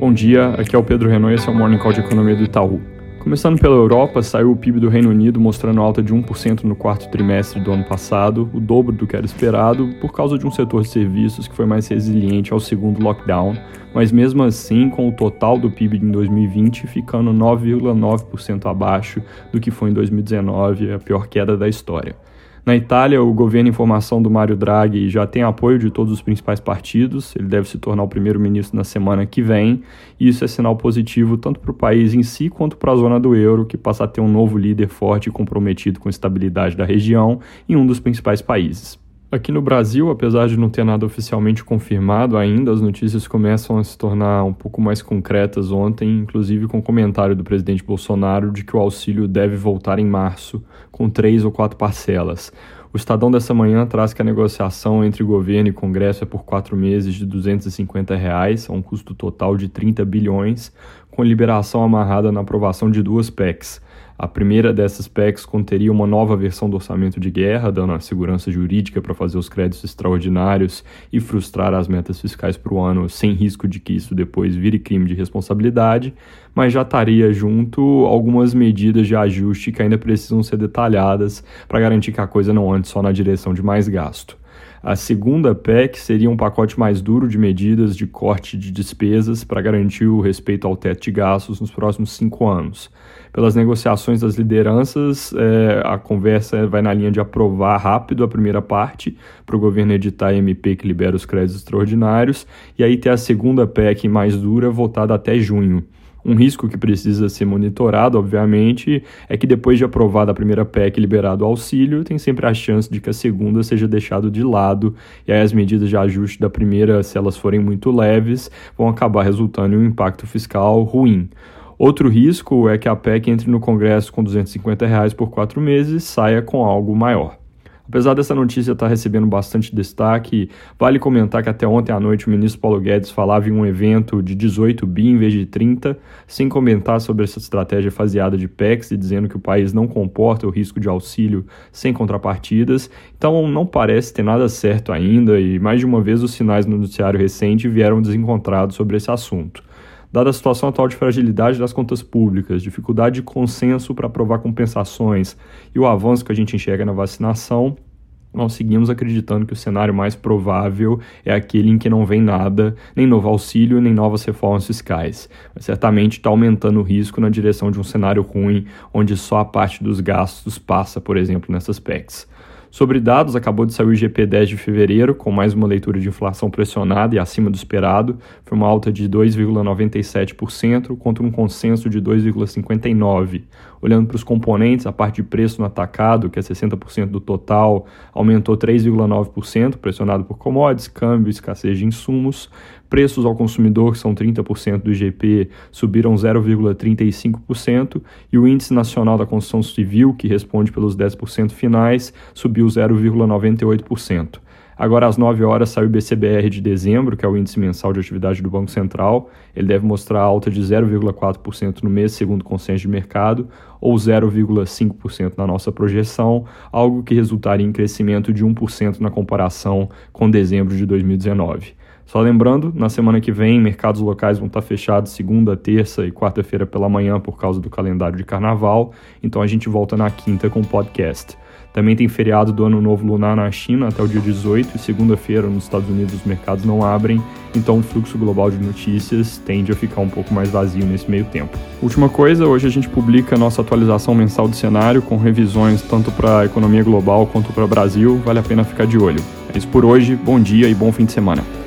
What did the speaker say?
Bom dia, aqui é o Pedro Renault e esse é o Morning Call de Economia do Itaú. Começando pela Europa, saiu o PIB do Reino Unido mostrando alta de 1% no quarto trimestre do ano passado, o dobro do que era esperado, por causa de um setor de serviços que foi mais resiliente ao segundo lockdown, mas mesmo assim, com o total do PIB em 2020 ficando 9,9% abaixo do que foi em 2019, a pior queda da história. Na Itália, o governo em formação do Mário Draghi já tem apoio de todos os principais partidos, ele deve se tornar o primeiro-ministro na semana que vem, e isso é sinal positivo tanto para o país em si quanto para a zona do euro, que passa a ter um novo líder forte e comprometido com a estabilidade da região em um dos principais países. Aqui no Brasil, apesar de não ter nada oficialmente confirmado ainda, as notícias começam a se tornar um pouco mais concretas ontem, inclusive com o comentário do presidente Bolsonaro de que o auxílio deve voltar em março, com três ou quatro parcelas. O Estadão dessa manhã traz que a negociação entre governo e Congresso é por quatro meses de 250 reais, a um custo total de 30 bilhões, com liberação amarrada na aprovação de duas PECs. A primeira dessas PECs conteria uma nova versão do orçamento de guerra, dando a segurança jurídica para fazer os créditos extraordinários e frustrar as metas fiscais para o ano, sem risco de que isso depois vire crime de responsabilidade, mas já estaria junto algumas medidas de ajuste que ainda precisam ser detalhadas para garantir que a coisa não ande só na direção de mais gasto. A segunda PEC seria um pacote mais duro de medidas de corte de despesas para garantir o respeito ao teto de gastos nos próximos cinco anos. Pelas negociações das lideranças, é, a conversa vai na linha de aprovar rápido a primeira parte, para o governo editar a MP que libera os créditos extraordinários, e aí ter a segunda PEC mais dura votada até junho. Um risco que precisa ser monitorado, obviamente, é que depois de aprovada a primeira PEC e liberado o auxílio, tem sempre a chance de que a segunda seja deixada de lado, e aí as medidas de ajuste da primeira, se elas forem muito leves, vão acabar resultando em um impacto fiscal ruim. Outro risco é que a PEC entre no Congresso com 250 reais por quatro meses e saia com algo maior. Apesar dessa notícia estar recebendo bastante destaque, vale comentar que até ontem à noite o ministro Paulo Guedes falava em um evento de 18 bi em vez de 30, sem comentar sobre essa estratégia faseada de PECs e dizendo que o país não comporta o risco de auxílio sem contrapartidas. Então não parece ter nada certo ainda e mais de uma vez os sinais no noticiário recente vieram desencontrados sobre esse assunto. Dada a situação atual de fragilidade das contas públicas, dificuldade de consenso para aprovar compensações e o avanço que a gente enxerga na vacinação, nós seguimos acreditando que o cenário mais provável é aquele em que não vem nada, nem novo auxílio, nem novas reformas fiscais. Mas certamente está aumentando o risco na direção de um cenário ruim, onde só a parte dos gastos passa, por exemplo, nessas PECs. Sobre dados, acabou de sair o IGP 10 de fevereiro, com mais uma leitura de inflação pressionada e acima do esperado. Foi uma alta de 2,97% contra um consenso de 2,59%. Olhando para os componentes, a parte de preço no atacado, que é 60% do total, aumentou 3,9%, pressionado por commodities, câmbio, escassez de insumos. Preços ao consumidor, que são 30% do IGP, subiram 0,35%, e o Índice Nacional da Construção Civil, que responde pelos 10% finais, subiu 0,98%. Agora, às 9 horas, sai o BCBR de dezembro, que é o índice mensal de atividade do Banco Central. Ele deve mostrar alta de 0,4% no mês, segundo o consenso de mercado, ou 0,5% na nossa projeção, algo que resultaria em crescimento de 1% na comparação com dezembro de 2019. Só lembrando, na semana que vem, mercados locais vão estar fechados segunda, terça e quarta-feira pela manhã por causa do calendário de carnaval, então a gente volta na quinta com o podcast. Também tem feriado do Ano Novo Lunar na China até o dia 18 e segunda-feira nos Estados Unidos os mercados não abrem, então o fluxo global de notícias tende a ficar um pouco mais vazio nesse meio tempo. Última coisa, hoje a gente publica a nossa atualização mensal do cenário com revisões tanto para a economia global quanto para o Brasil, vale a pena ficar de olho. É isso por hoje, bom dia e bom fim de semana.